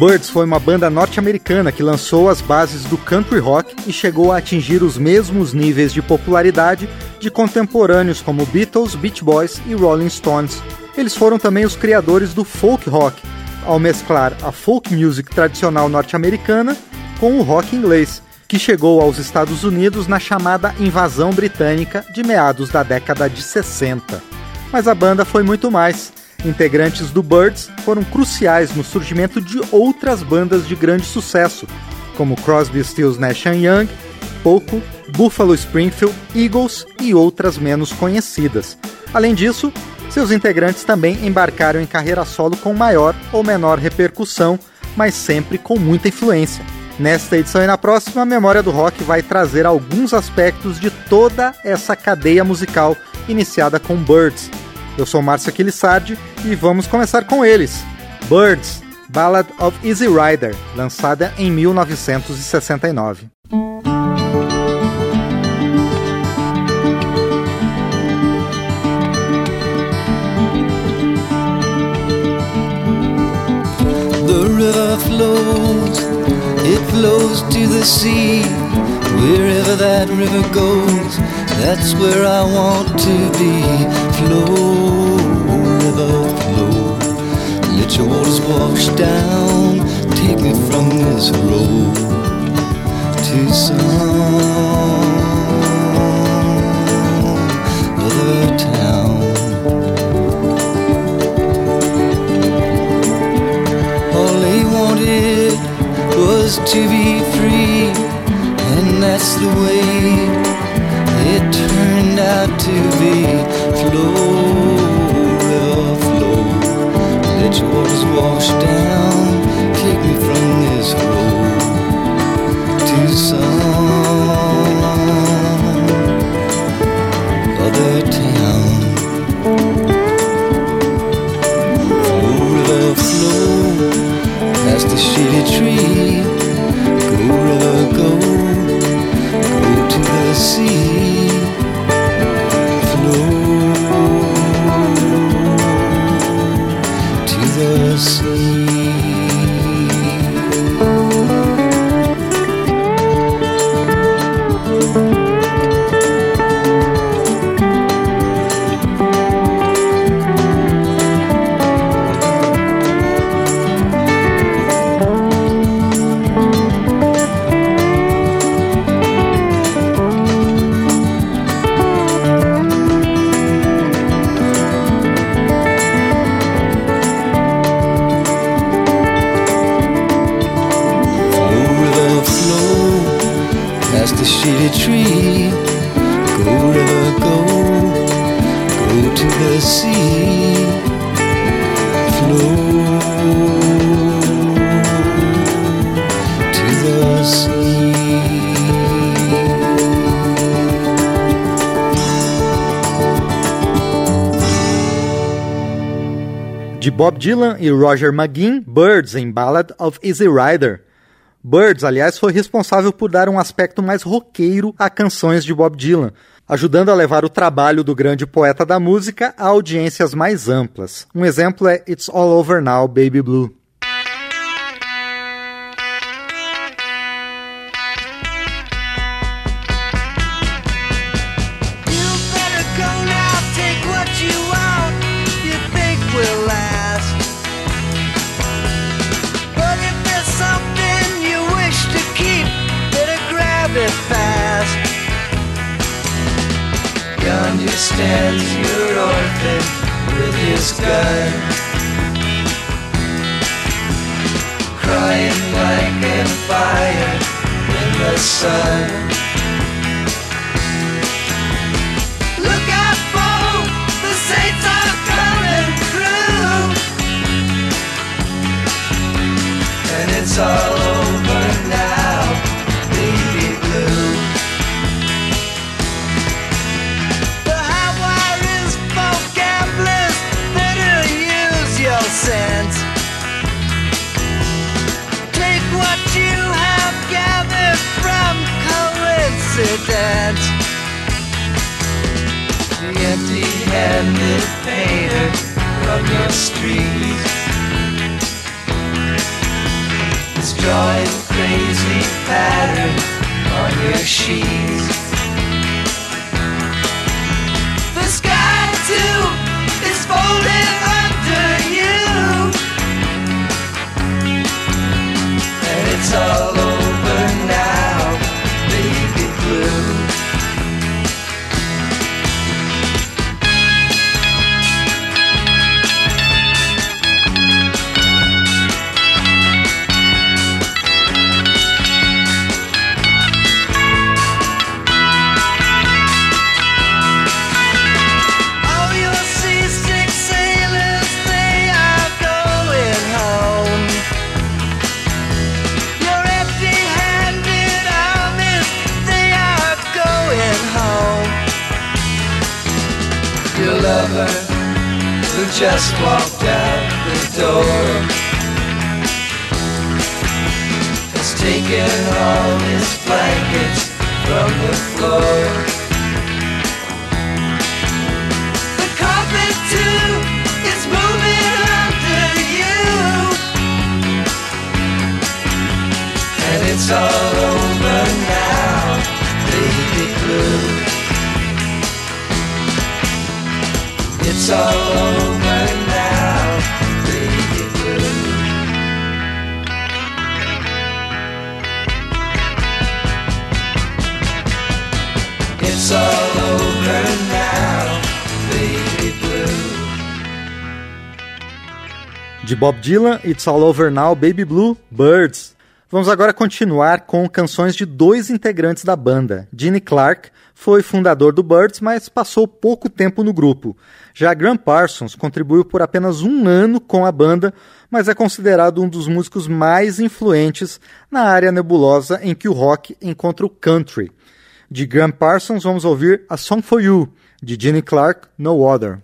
Birds foi uma banda norte-americana que lançou as bases do country rock e chegou a atingir os mesmos níveis de popularidade de contemporâneos como Beatles, Beach Boys e Rolling Stones. Eles foram também os criadores do folk rock, ao mesclar a folk music tradicional norte-americana com o rock inglês, que chegou aos Estados Unidos na chamada invasão britânica de meados da década de 60. Mas a banda foi muito mais integrantes do Birds foram cruciais no surgimento de outras bandas de grande sucesso, como Crosby, Stills, Nash Young, Poco, Buffalo Springfield, Eagles e outras menos conhecidas. Além disso, seus integrantes também embarcaram em carreira solo com maior ou menor repercussão, mas sempre com muita influência. Nesta edição e na próxima, a Memória do Rock vai trazer alguns aspectos de toda essa cadeia musical iniciada com Birds, eu sou Márcio Aquilissardi e vamos começar com eles. Birds, Ballad of Easy Rider, lançada em 1969. The river flows, it flows to the sea. Wherever that river goes, that's where I want to be. Flow, river, flow. Let your waters wash down. Take me from this road to some other town. All they wanted was to be free, and that's the way it turned out to be. Flow, flow. Let your waters wash down, take me from this road to some Bob Dylan e Roger McGuinn, Birds em Ballad of Easy Rider. Birds, aliás, foi responsável por dar um aspecto mais roqueiro a canções de Bob Dylan, ajudando a levar o trabalho do grande poeta da música a audiências mais amplas. Um exemplo é It's All Over Now, Baby Blue. Stands your orphan with his gun. Crying like a fire in the sun. Accident. The empty-handed painter from your street is drawing crazy pattern on your sheet. The sky too is folding under you, and it's all It's over now. It's all over now, baby blue. De Bob Dylan, It's All Over Now, Baby Blue, Byrds. Vamos agora continuar com canções de dois integrantes da banda. Gene Clark foi fundador do Birds, mas passou pouco tempo no grupo. Já Graham Parsons contribuiu por apenas um ano com a banda, mas é considerado um dos músicos mais influentes na área nebulosa em que o rock encontra o country. De Graham Parsons, vamos ouvir A Song for You, de Gene Clark, No Other.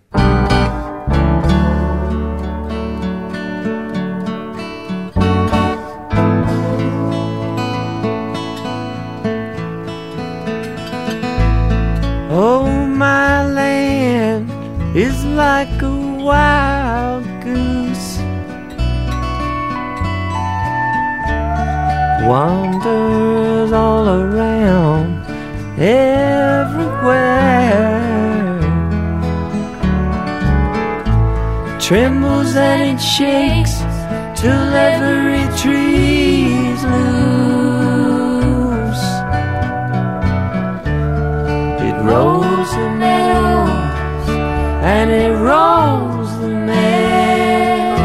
Is like a wild goose. Wanders all around everywhere. Trembles and it shakes till every tree's and it the meadows.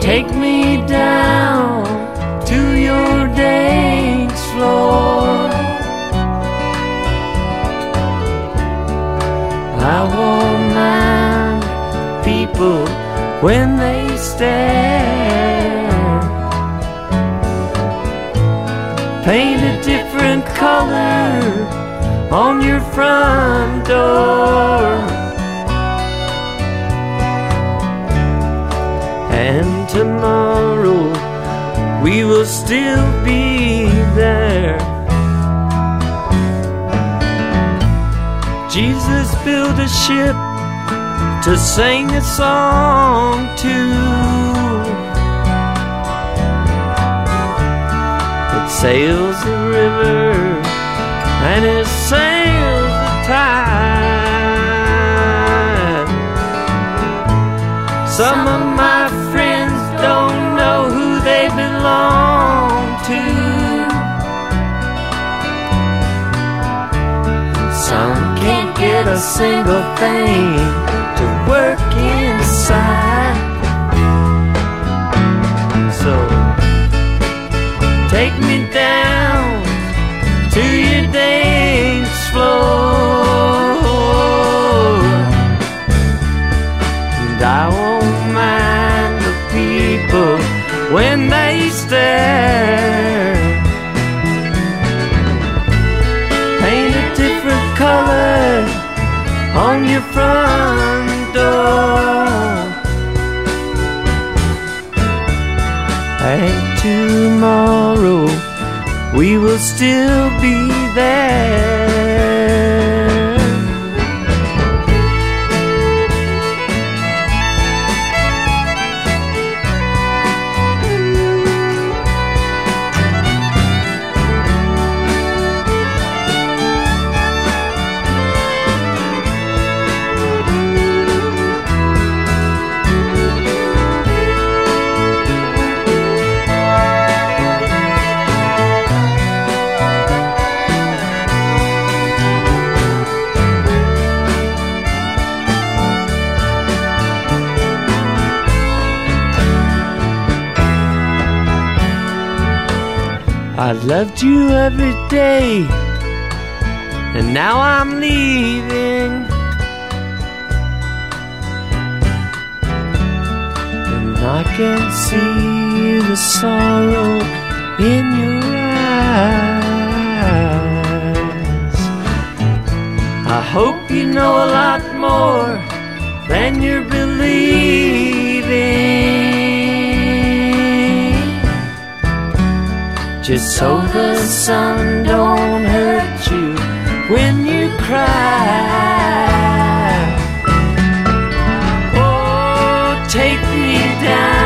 Take me down to your dance floor. I won't mind people when they stare. On your front door. And tomorrow we will still be there. Jesus built a ship to sing a song to. It sails the river and it sails the tide. Some of my friends don't know who they belong to. Some can't get a single thing front door. And tomorrow we will still I loved you every day, and now I'm leaving. And I can see the sorrow in your eyes. I hope you know a lot more than you're believing. Just so the sun don't hurt you when you cry. Oh, take me down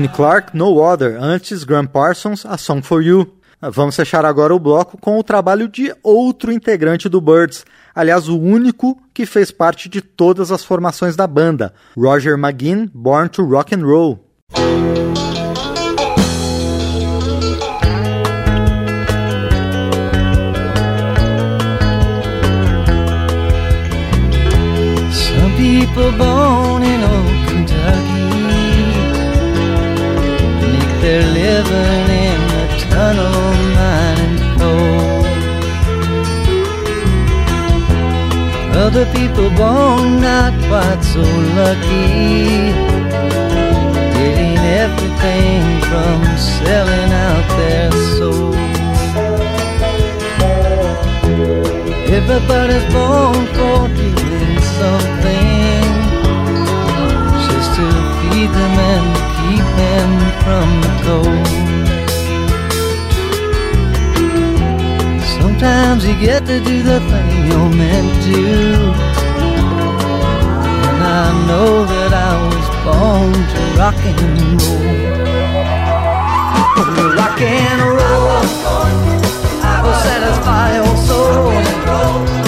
Gene Clark, No Other, antes Graham Parsons, A Song for You. Vamos fechar agora o bloco com o trabalho de outro integrante do Birds, aliás, o único que fez parte de todas as formações da banda, Roger McGuinn, Born to Rock and Roll. Some people born living in the tunnel mining coal. Other people born not quite so lucky, getting everything from selling out their soul. Everybody's born for doing something just to feed them and keep them from Sometimes you get to do the thing you're meant to. And I know that I was born to rock and roll. Rock and roll. I will satisfy your soul.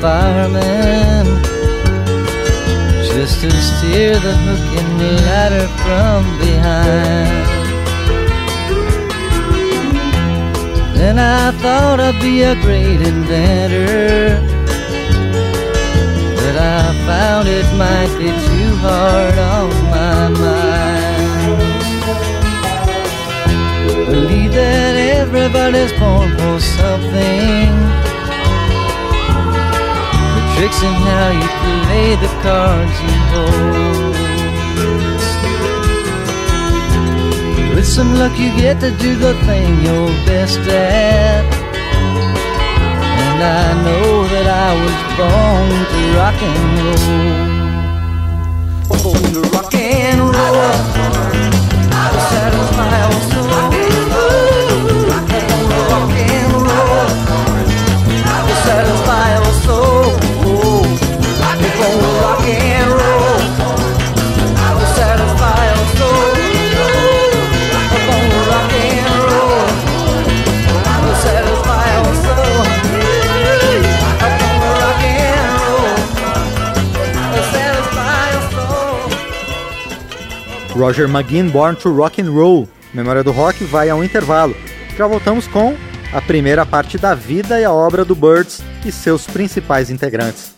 Fireman just to steer the hook and the ladder from behind. Then I thought I'd be a great inventor, but I found it might be too hard on my mind. Believe that everybody's tricks in how you play the cards you hold. With some luck, you get to do the thing you're best at. And I know that I was born to rock and roll. Born to rock and roll. Roger McGuinn, Born to Rock and Roll. Memória do Rock vai ao intervalo. Já voltamos com a primeira parte da vida e a obra do Birds e seus principais integrantes.